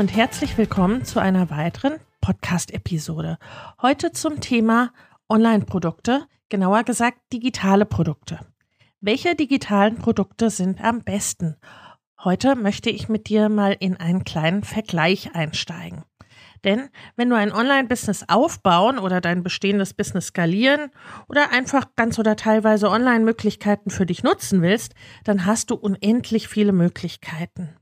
Und herzlich willkommen zu einer weiteren Podcast-Episode. Heute zum Thema Online-Produkte, genauer gesagt digitale Produkte. Welche digitalen Produkte sind am besten? Heute möchte ich mit dir mal in einen kleinen Vergleich einsteigen. Denn wenn du ein Online-Business aufbauen oder dein bestehendes Business skalieren oder einfach ganz oder teilweise Online-Möglichkeiten für dich nutzen willst, dann hast du unendlich viele Möglichkeiten.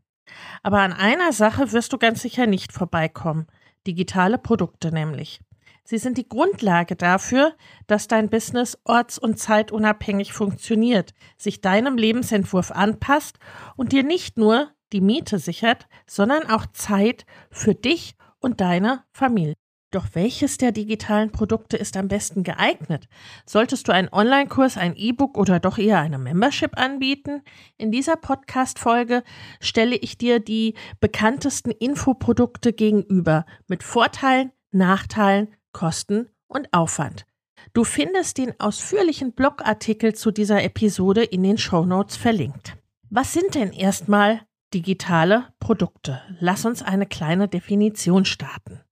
Aber an einer Sache wirst du ganz sicher nicht vorbeikommen. Digitale Produkte nämlich. Sie sind die Grundlage dafür, dass dein Business orts- und zeitunabhängig funktioniert, sich deinem Lebensentwurf anpasst und dir nicht nur die Miete sichert, sondern auch Zeit für dich und deine Familie. Doch welches der digitalen Produkte ist am besten geeignet? Solltest du einen Online-Kurs, ein E-Book oder doch eher eine Membership anbieten? In dieser Podcast-Folge stelle ich dir die bekanntesten Infoprodukte gegenüber mit Vorteilen, Nachteilen, Kosten und Aufwand. Du findest den ausführlichen Blogartikel zu dieser Episode in den Show Notes verlinkt. Was sind denn erstmal digitale Produkte? Lass uns eine kleine Definition starten.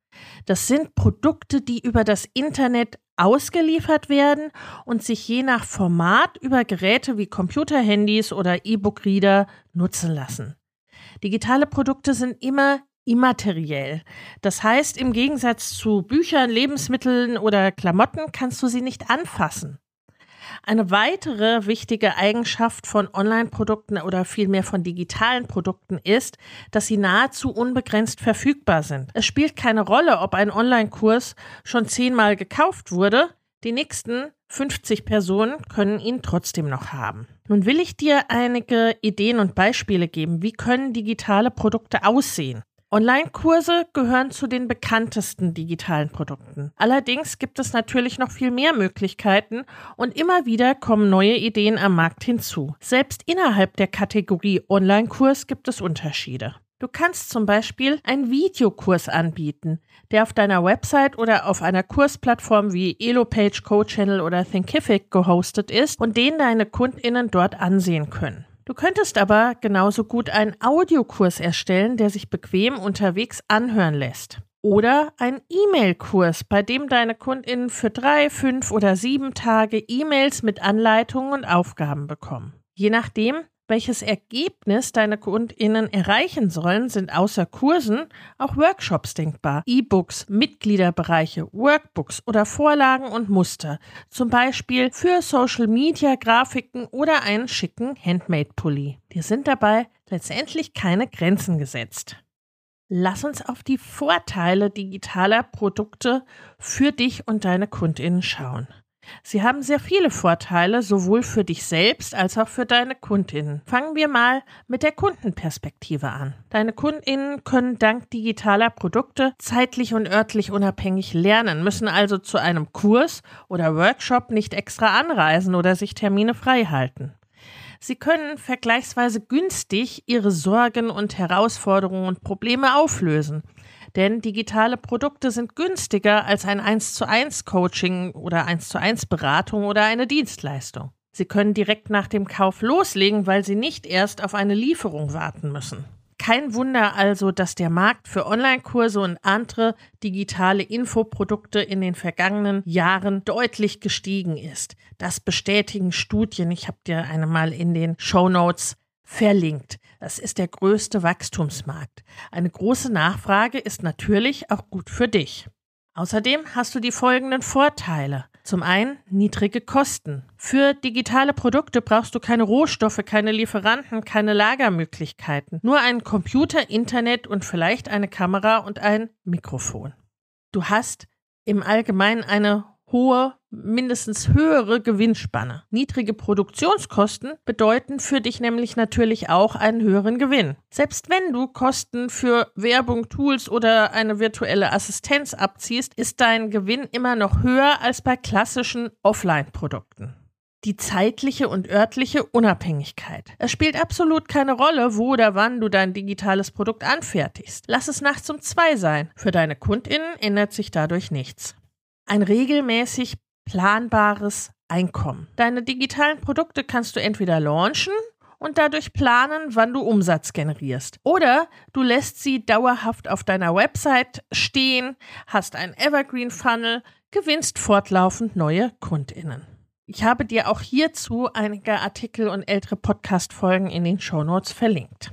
Das sind Produkte, die über das Internet ausgeliefert werden und sich je nach Format über Geräte wie Computerhandys oder E-Book-Reader nutzen lassen. Digitale Produkte sind immer immateriell. Das heißt, im Gegensatz zu Büchern, Lebensmitteln oder Klamotten kannst du sie nicht anfassen. Eine weitere wichtige Eigenschaft von Online-Produkten oder vielmehr von digitalen Produkten ist, dass sie nahezu unbegrenzt verfügbar sind. Es spielt keine Rolle, ob ein Online-Kurs schon zehnmal gekauft wurde. Die nächsten 50 Personen können ihn trotzdem noch haben. Nun will ich dir einige Ideen und Beispiele geben. Wie können digitale Produkte aussehen? Online-Kurse gehören zu den bekanntesten digitalen Produkten. Allerdings gibt es natürlich noch viel mehr Möglichkeiten und immer wieder kommen neue Ideen am Markt hinzu. Selbst innerhalb der Kategorie Online-Kurs gibt es Unterschiede. Du kannst zum Beispiel einen Videokurs anbieten, der auf deiner Website oder auf einer Kursplattform wie Elopage, CoChannel oder Thinkific gehostet ist und den deine KundInnen dort ansehen können. Du könntest aber genauso gut einen Audiokurs erstellen, der sich bequem unterwegs anhören lässt. Oder einen E-Mail-Kurs, bei dem deine KundInnen für drei, fünf oder sieben Tage E-Mails mit Anleitungen und Aufgaben bekommen. Je nachdem, welches Ergebnis deine KundInnen erreichen sollen, sind außer Kursen auch Workshops denkbar. E-Books, Mitgliederbereiche, Workbooks oder Vorlagen und Muster. Zum Beispiel für Social Media Grafiken oder einen schicken Handmade-Pulli. Dir sind dabei letztendlich keine Grenzen gesetzt. Lass uns auf die Vorteile digitaler Produkte für dich und deine KundInnen schauen. Sie haben sehr viele Vorteile, sowohl für dich selbst als auch für deine Kundinnen. Fangen wir mal mit der Kundenperspektive an. Deine Kundinnen können dank digitaler Produkte zeitlich und örtlich unabhängig lernen, müssen also zu einem Kurs oder Workshop nicht extra anreisen oder sich Termine frei halten. Sie können vergleichsweise günstig ihre Sorgen und Herausforderungen und Probleme auflösen denn digitale Produkte sind günstiger als ein 1 zu 1 Coaching oder 1 zu 1 Beratung oder eine Dienstleistung. Sie können direkt nach dem Kauf loslegen, weil Sie nicht erst auf eine Lieferung warten müssen. Kein Wunder also, dass der Markt für Online-Kurse und andere digitale Infoprodukte in den vergangenen Jahren deutlich gestiegen ist. Das bestätigen Studien. Ich habe dir eine mal in den Show Notes verlinkt. Das ist der größte Wachstumsmarkt. Eine große Nachfrage ist natürlich auch gut für dich. Außerdem hast du die folgenden Vorteile. Zum einen niedrige Kosten. Für digitale Produkte brauchst du keine Rohstoffe, keine Lieferanten, keine Lagermöglichkeiten. Nur einen Computer, Internet und vielleicht eine Kamera und ein Mikrofon. Du hast im Allgemeinen eine hohe, mindestens höhere Gewinnspanne. Niedrige Produktionskosten bedeuten für dich nämlich natürlich auch einen höheren Gewinn. Selbst wenn du Kosten für Werbung, Tools oder eine virtuelle Assistenz abziehst, ist dein Gewinn immer noch höher als bei klassischen Offline-Produkten die zeitliche und örtliche Unabhängigkeit. Es spielt absolut keine Rolle, wo oder wann du dein digitales Produkt anfertigst. Lass es nachts um zwei sein. Für deine KundInnen ändert sich dadurch nichts ein regelmäßig planbares Einkommen. Deine digitalen Produkte kannst du entweder launchen und dadurch planen, wann du Umsatz generierst. Oder du lässt sie dauerhaft auf deiner Website stehen, hast ein Evergreen Funnel, gewinnst fortlaufend neue Kundinnen. Ich habe dir auch hierzu einige Artikel und ältere Podcast-Folgen in den Show Notes verlinkt.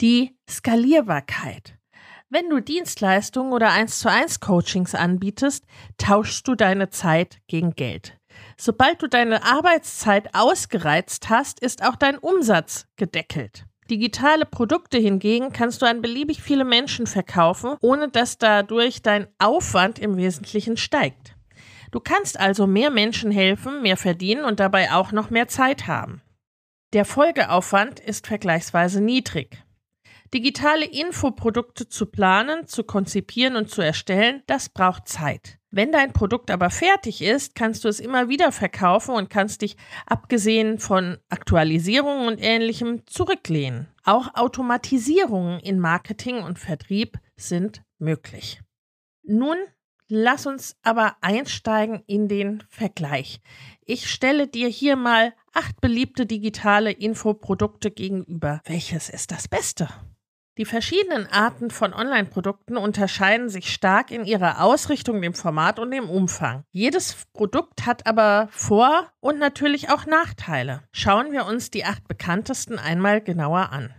die Skalierbarkeit. Wenn du Dienstleistungen oder 1 zu 1 Coachings anbietest, tauschst du deine Zeit gegen Geld. Sobald du deine Arbeitszeit ausgereizt hast, ist auch dein Umsatz gedeckelt. Digitale Produkte hingegen kannst du an beliebig viele Menschen verkaufen, ohne dass dadurch dein Aufwand im Wesentlichen steigt. Du kannst also mehr Menschen helfen, mehr verdienen und dabei auch noch mehr Zeit haben. Der Folgeaufwand ist vergleichsweise niedrig. Digitale Infoprodukte zu planen, zu konzipieren und zu erstellen, das braucht Zeit. Wenn dein Produkt aber fertig ist, kannst du es immer wieder verkaufen und kannst dich, abgesehen von Aktualisierungen und ähnlichem, zurücklehnen. Auch Automatisierungen in Marketing und Vertrieb sind möglich. Nun lass uns aber einsteigen in den Vergleich. Ich stelle dir hier mal acht beliebte digitale Infoprodukte gegenüber. Welches ist das Beste? Die verschiedenen Arten von Online-Produkten unterscheiden sich stark in ihrer Ausrichtung, dem Format und dem Umfang. Jedes Produkt hat aber Vor- und natürlich auch Nachteile. Schauen wir uns die acht bekanntesten einmal genauer an.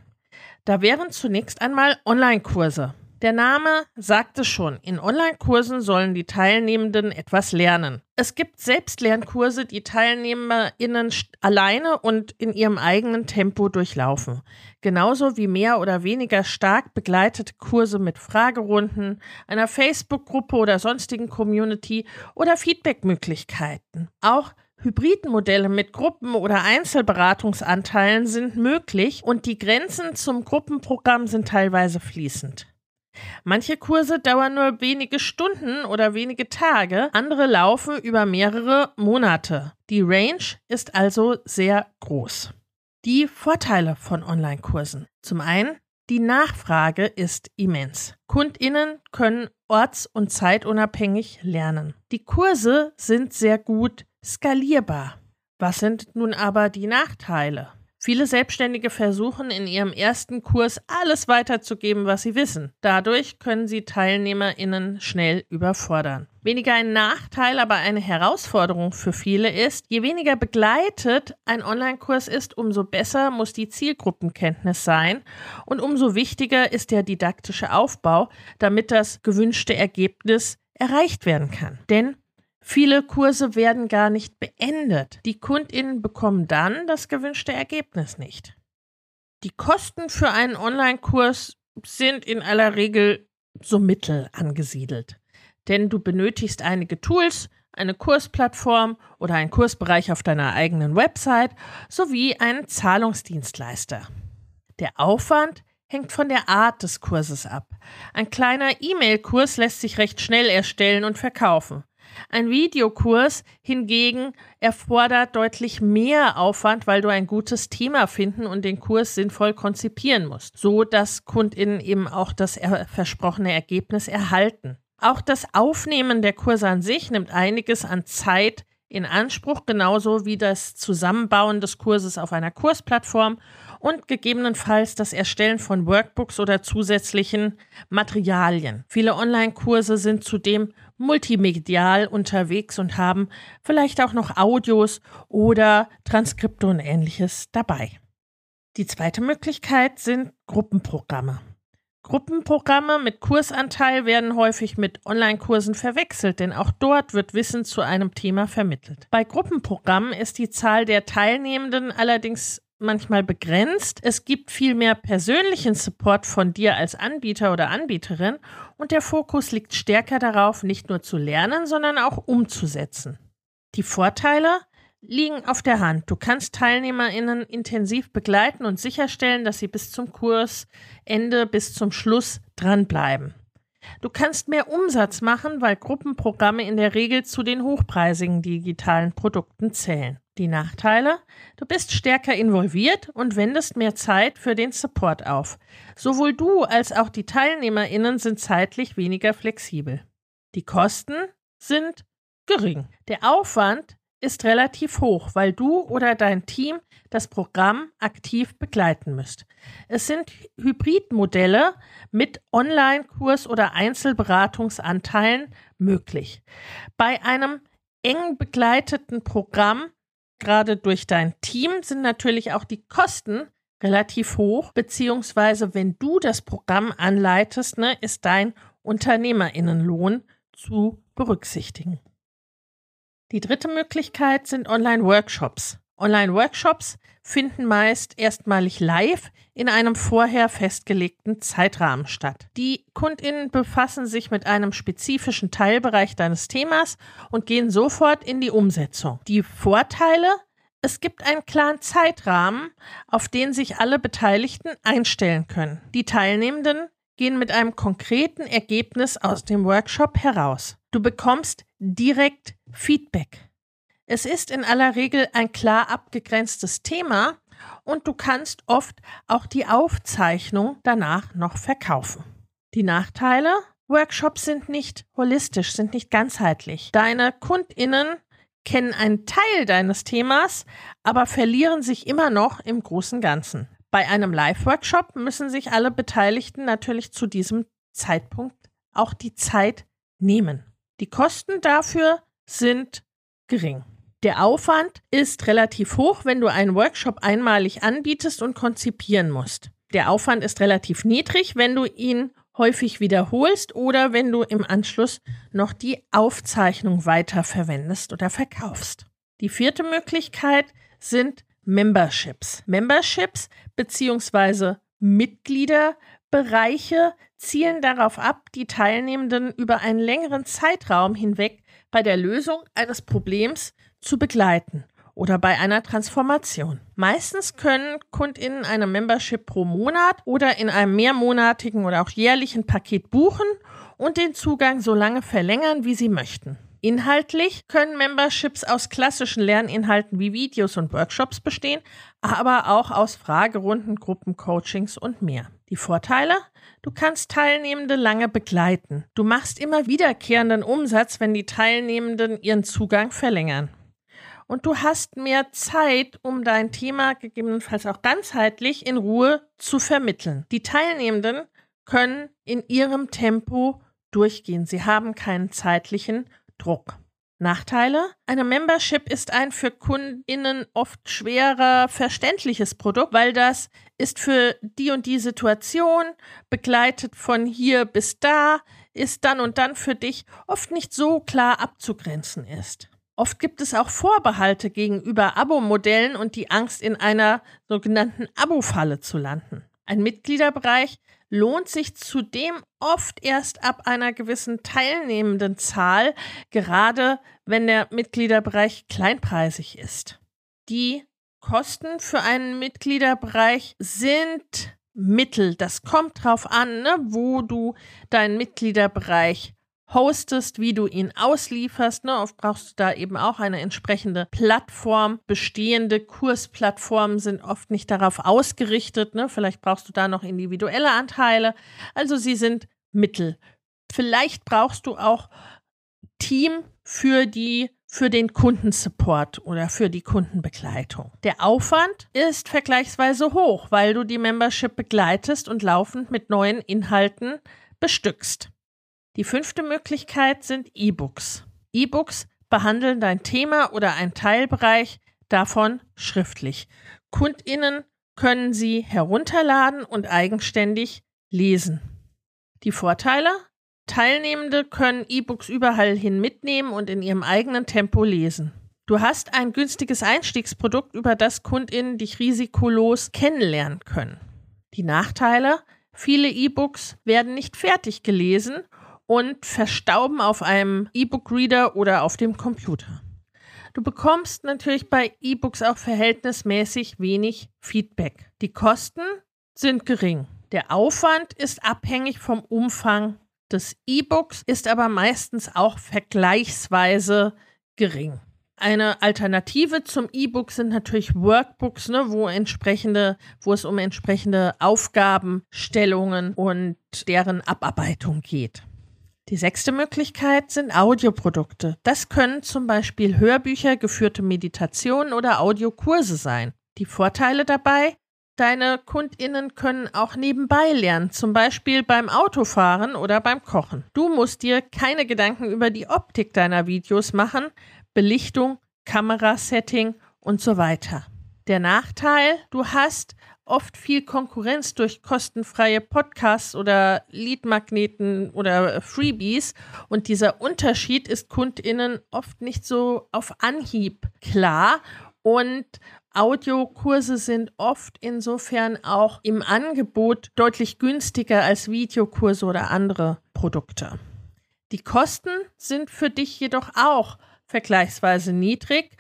Da wären zunächst einmal Online-Kurse. Der Name sagt es schon, in Online-Kursen sollen die Teilnehmenden etwas lernen. Es gibt Selbstlernkurse, die TeilnehmerInnen alleine und in ihrem eigenen Tempo durchlaufen. Genauso wie mehr oder weniger stark begleitete Kurse mit Fragerunden, einer Facebook-Gruppe oder sonstigen Community oder Feedback-Möglichkeiten. Auch Hybridmodelle mit Gruppen- oder Einzelberatungsanteilen sind möglich und die Grenzen zum Gruppenprogramm sind teilweise fließend. Manche Kurse dauern nur wenige Stunden oder wenige Tage, andere laufen über mehrere Monate. Die Range ist also sehr groß. Die Vorteile von Online-Kursen. Zum einen, die Nachfrage ist immens. Kundinnen können orts- und zeitunabhängig lernen. Die Kurse sind sehr gut skalierbar. Was sind nun aber die Nachteile? Viele Selbstständige versuchen in ihrem ersten Kurs alles weiterzugeben, was sie wissen. Dadurch können sie TeilnehmerInnen schnell überfordern. Weniger ein Nachteil, aber eine Herausforderung für viele ist, je weniger begleitet ein Online-Kurs ist, umso besser muss die Zielgruppenkenntnis sein und umso wichtiger ist der didaktische Aufbau, damit das gewünschte Ergebnis erreicht werden kann. Denn Viele Kurse werden gar nicht beendet. Die Kundinnen bekommen dann das gewünschte Ergebnis nicht. Die Kosten für einen Online-Kurs sind in aller Regel so mittel angesiedelt. Denn du benötigst einige Tools, eine Kursplattform oder einen Kursbereich auf deiner eigenen Website sowie einen Zahlungsdienstleister. Der Aufwand hängt von der Art des Kurses ab. Ein kleiner E-Mail-Kurs lässt sich recht schnell erstellen und verkaufen. Ein Videokurs hingegen erfordert deutlich mehr Aufwand, weil du ein gutes Thema finden und den Kurs sinnvoll konzipieren musst, so dass Kundinnen eben auch das versprochene Ergebnis erhalten. Auch das Aufnehmen der Kurse an sich nimmt einiges an Zeit in Anspruch, genauso wie das Zusammenbauen des Kurses auf einer Kursplattform und gegebenenfalls das Erstellen von Workbooks oder zusätzlichen Materialien. Viele Online-Kurse sind zudem multimedial unterwegs und haben vielleicht auch noch Audios oder Transkripte und ähnliches dabei. Die zweite Möglichkeit sind Gruppenprogramme. Gruppenprogramme mit Kursanteil werden häufig mit Online-Kursen verwechselt, denn auch dort wird Wissen zu einem Thema vermittelt. Bei Gruppenprogrammen ist die Zahl der Teilnehmenden allerdings manchmal begrenzt. Es gibt viel mehr persönlichen Support von dir als Anbieter oder Anbieterin und der Fokus liegt stärker darauf, nicht nur zu lernen, sondern auch umzusetzen. Die Vorteile liegen auf der Hand. Du kannst TeilnehmerInnen intensiv begleiten und sicherstellen, dass sie bis zum Kursende, bis zum Schluss dranbleiben. Du kannst mehr Umsatz machen, weil Gruppenprogramme in der Regel zu den hochpreisigen digitalen Produkten zählen. Die Nachteile? Du bist stärker involviert und wendest mehr Zeit für den Support auf. Sowohl du als auch die TeilnehmerInnen sind zeitlich weniger flexibel. Die Kosten sind gering. Der Aufwand ist relativ hoch, weil du oder dein Team das Programm aktiv begleiten müsst. Es sind Hybridmodelle mit Online-Kurs oder Einzelberatungsanteilen möglich. Bei einem eng begleiteten Programm, gerade durch dein Team, sind natürlich auch die Kosten relativ hoch, beziehungsweise wenn du das Programm anleitest, ne, ist dein Unternehmerinnenlohn zu berücksichtigen. Die dritte Möglichkeit sind Online-Workshops. Online-Workshops finden meist erstmalig live in einem vorher festgelegten Zeitrahmen statt. Die Kundinnen befassen sich mit einem spezifischen Teilbereich deines Themas und gehen sofort in die Umsetzung. Die Vorteile es gibt einen klaren Zeitrahmen, auf den sich alle Beteiligten einstellen können. Die Teilnehmenden gehen mit einem konkreten Ergebnis aus dem Workshop heraus. Du bekommst direkt Feedback. Es ist in aller Regel ein klar abgegrenztes Thema und du kannst oft auch die Aufzeichnung danach noch verkaufen. Die Nachteile? Workshops sind nicht holistisch, sind nicht ganzheitlich. Deine Kundinnen kennen einen Teil deines Themas, aber verlieren sich immer noch im großen Ganzen. Bei einem Live-Workshop müssen sich alle Beteiligten natürlich zu diesem Zeitpunkt auch die Zeit nehmen. Die Kosten dafür sind gering. Der Aufwand ist relativ hoch, wenn du einen Workshop einmalig anbietest und konzipieren musst. Der Aufwand ist relativ niedrig, wenn du ihn häufig wiederholst oder wenn du im Anschluss noch die Aufzeichnung weiterverwendest oder verkaufst. Die vierte Möglichkeit sind Memberships. Memberships bzw. Mitgliederbereiche zielen darauf ab, die Teilnehmenden über einen längeren Zeitraum hinweg bei der Lösung eines Problems zu begleiten oder bei einer Transformation. Meistens können Kundinnen eine Membership pro Monat oder in einem mehrmonatigen oder auch jährlichen Paket buchen und den Zugang so lange verlängern, wie sie möchten. Inhaltlich können Memberships aus klassischen Lerninhalten wie Videos und Workshops bestehen, aber auch aus Fragerunden, Gruppencoachings und mehr. Die Vorteile? Du kannst Teilnehmende lange begleiten. Du machst immer wiederkehrenden Umsatz, wenn die Teilnehmenden ihren Zugang verlängern. Und du hast mehr Zeit, um dein Thema gegebenenfalls auch ganzheitlich in Ruhe zu vermitteln. Die Teilnehmenden können in ihrem Tempo durchgehen. Sie haben keinen zeitlichen Druck. Nachteile? Eine Membership ist ein für Kundinnen oft schwerer verständliches Produkt, weil das ist für die und die Situation begleitet von hier bis da, ist dann und dann für dich oft nicht so klar abzugrenzen ist. Oft gibt es auch Vorbehalte gegenüber Abo-Modellen und die Angst, in einer sogenannten Abo-Falle zu landen. Ein Mitgliederbereich lohnt sich zudem oft erst ab einer gewissen teilnehmenden Zahl, gerade wenn der Mitgliederbereich kleinpreisig ist. Die Kosten für einen Mitgliederbereich sind Mittel. Das kommt drauf an, ne, wo du deinen Mitgliederbereich hostest, wie du ihn auslieferst. Ne? Oft brauchst du da eben auch eine entsprechende Plattform. Bestehende Kursplattformen sind oft nicht darauf ausgerichtet. Ne? Vielleicht brauchst du da noch individuelle Anteile. Also sie sind Mittel. Vielleicht brauchst du auch Team für die für den Kundensupport oder für die Kundenbegleitung. Der Aufwand ist vergleichsweise hoch, weil du die Membership begleitest und laufend mit neuen Inhalten bestückst. Die fünfte Möglichkeit sind E-Books. E-Books behandeln dein Thema oder einen Teilbereich davon schriftlich. Kundinnen können sie herunterladen und eigenständig lesen. Die Vorteile? Teilnehmende können E-Books überall hin mitnehmen und in ihrem eigenen Tempo lesen. Du hast ein günstiges Einstiegsprodukt, über das Kundinnen dich risikolos kennenlernen können. Die Nachteile? Viele E-Books werden nicht fertig gelesen und verstauben auf einem E-Book-Reader oder auf dem Computer. Du bekommst natürlich bei E-Books auch verhältnismäßig wenig Feedback. Die Kosten sind gering. Der Aufwand ist abhängig vom Umfang des E-Books, ist aber meistens auch vergleichsweise gering. Eine Alternative zum E-Book sind natürlich Workbooks, ne, wo entsprechende, wo es um entsprechende Aufgabenstellungen und deren Abarbeitung geht. Die sechste Möglichkeit sind Audioprodukte. Das können zum Beispiel Hörbücher, geführte Meditationen oder Audiokurse sein. Die Vorteile dabei? Deine Kundinnen können auch nebenbei lernen, zum Beispiel beim Autofahren oder beim Kochen. Du musst dir keine Gedanken über die Optik deiner Videos machen, Belichtung, Kamerasetting und so weiter. Der Nachteil, du hast oft viel Konkurrenz durch kostenfreie Podcasts oder Leadmagneten oder Freebies. Und dieser Unterschied ist KundInnen oft nicht so auf Anhieb klar. Und Audiokurse sind oft insofern auch im Angebot deutlich günstiger als Videokurse oder andere Produkte. Die Kosten sind für dich jedoch auch vergleichsweise niedrig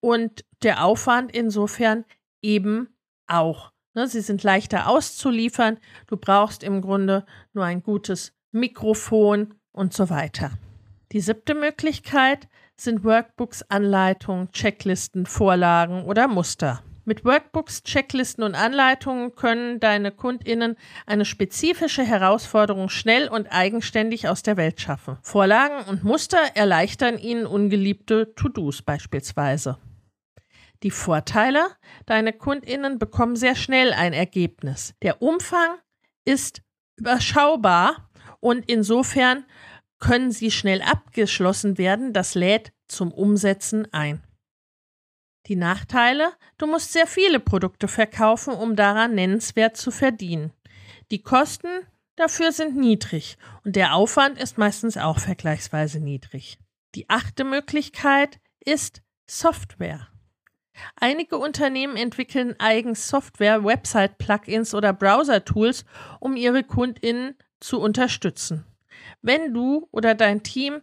und der Aufwand insofern eben auch. Ne, sie sind leichter auszuliefern. Du brauchst im Grunde nur ein gutes Mikrofon und so weiter. Die siebte Möglichkeit sind Workbooks, Anleitungen, Checklisten, Vorlagen oder Muster. Mit Workbooks, Checklisten und Anleitungen können deine Kundinnen eine spezifische Herausforderung schnell und eigenständig aus der Welt schaffen. Vorlagen und Muster erleichtern ihnen ungeliebte To-Dos beispielsweise. Die Vorteile, deine Kundinnen bekommen sehr schnell ein Ergebnis. Der Umfang ist überschaubar und insofern können sie schnell abgeschlossen werden. Das lädt zum Umsetzen ein. Die Nachteile, du musst sehr viele Produkte verkaufen, um daran nennenswert zu verdienen. Die Kosten dafür sind niedrig und der Aufwand ist meistens auch vergleichsweise niedrig. Die achte Möglichkeit ist Software. Einige Unternehmen entwickeln eigens Software, Website-Plugins oder Browser-Tools, um ihre KundInnen zu unterstützen. Wenn du oder dein Team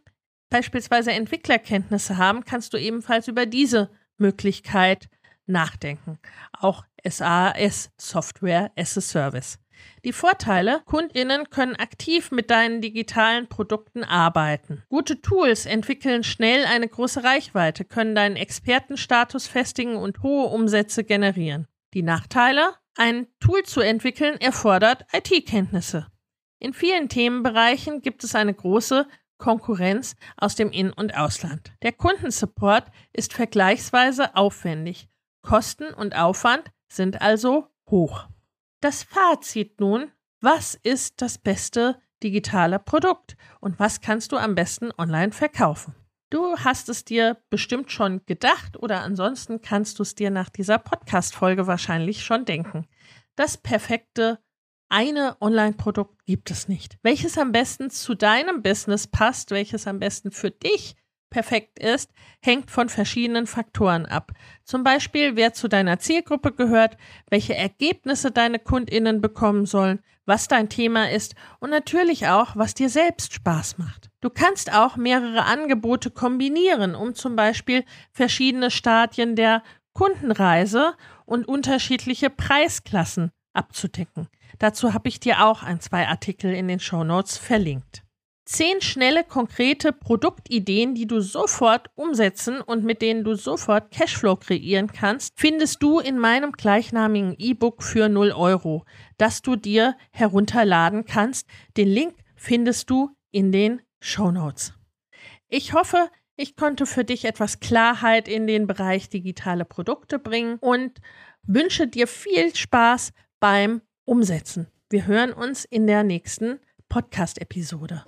beispielsweise Entwicklerkenntnisse haben, kannst du ebenfalls über diese Möglichkeit nachdenken. Auch SAS Software as a Service. Die Vorteile, Kundinnen können aktiv mit deinen digitalen Produkten arbeiten. Gute Tools entwickeln schnell eine große Reichweite, können deinen Expertenstatus festigen und hohe Umsätze generieren. Die Nachteile, ein Tool zu entwickeln erfordert IT-Kenntnisse. In vielen Themenbereichen gibt es eine große Konkurrenz aus dem In- und Ausland. Der Kundensupport ist vergleichsweise aufwendig. Kosten und Aufwand sind also hoch. Das Fazit nun, was ist das beste digitale Produkt und was kannst du am besten online verkaufen? Du hast es dir bestimmt schon gedacht oder ansonsten kannst du es dir nach dieser Podcast-Folge wahrscheinlich schon denken. Das perfekte eine Online-Produkt gibt es nicht. Welches am besten zu deinem Business passt, welches am besten für dich perfekt ist, hängt von verschiedenen Faktoren ab. Zum Beispiel, wer zu deiner Zielgruppe gehört, welche Ergebnisse deine Kundinnen bekommen sollen, was dein Thema ist und natürlich auch, was dir selbst Spaß macht. Du kannst auch mehrere Angebote kombinieren, um zum Beispiel verschiedene Stadien der Kundenreise und unterschiedliche Preisklassen abzudecken. Dazu habe ich dir auch ein, zwei Artikel in den Show Notes verlinkt. Zehn schnelle, konkrete Produktideen, die du sofort umsetzen und mit denen du sofort Cashflow kreieren kannst, findest du in meinem gleichnamigen E-Book für 0 Euro, das du dir herunterladen kannst. Den Link findest du in den Show Notes. Ich hoffe, ich konnte für dich etwas Klarheit in den Bereich digitale Produkte bringen und wünsche dir viel Spaß beim Umsetzen. Wir hören uns in der nächsten Podcast-Episode.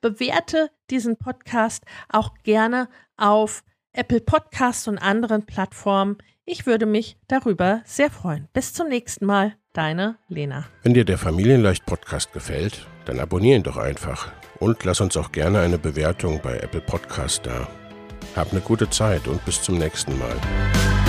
Bewerte diesen Podcast auch gerne auf Apple Podcasts und anderen Plattformen. Ich würde mich darüber sehr freuen. Bis zum nächsten Mal, deine Lena. Wenn dir der Familienleicht Podcast gefällt, dann abonniere ihn doch einfach und lass uns auch gerne eine Bewertung bei Apple Podcast da. Hab eine gute Zeit und bis zum nächsten Mal.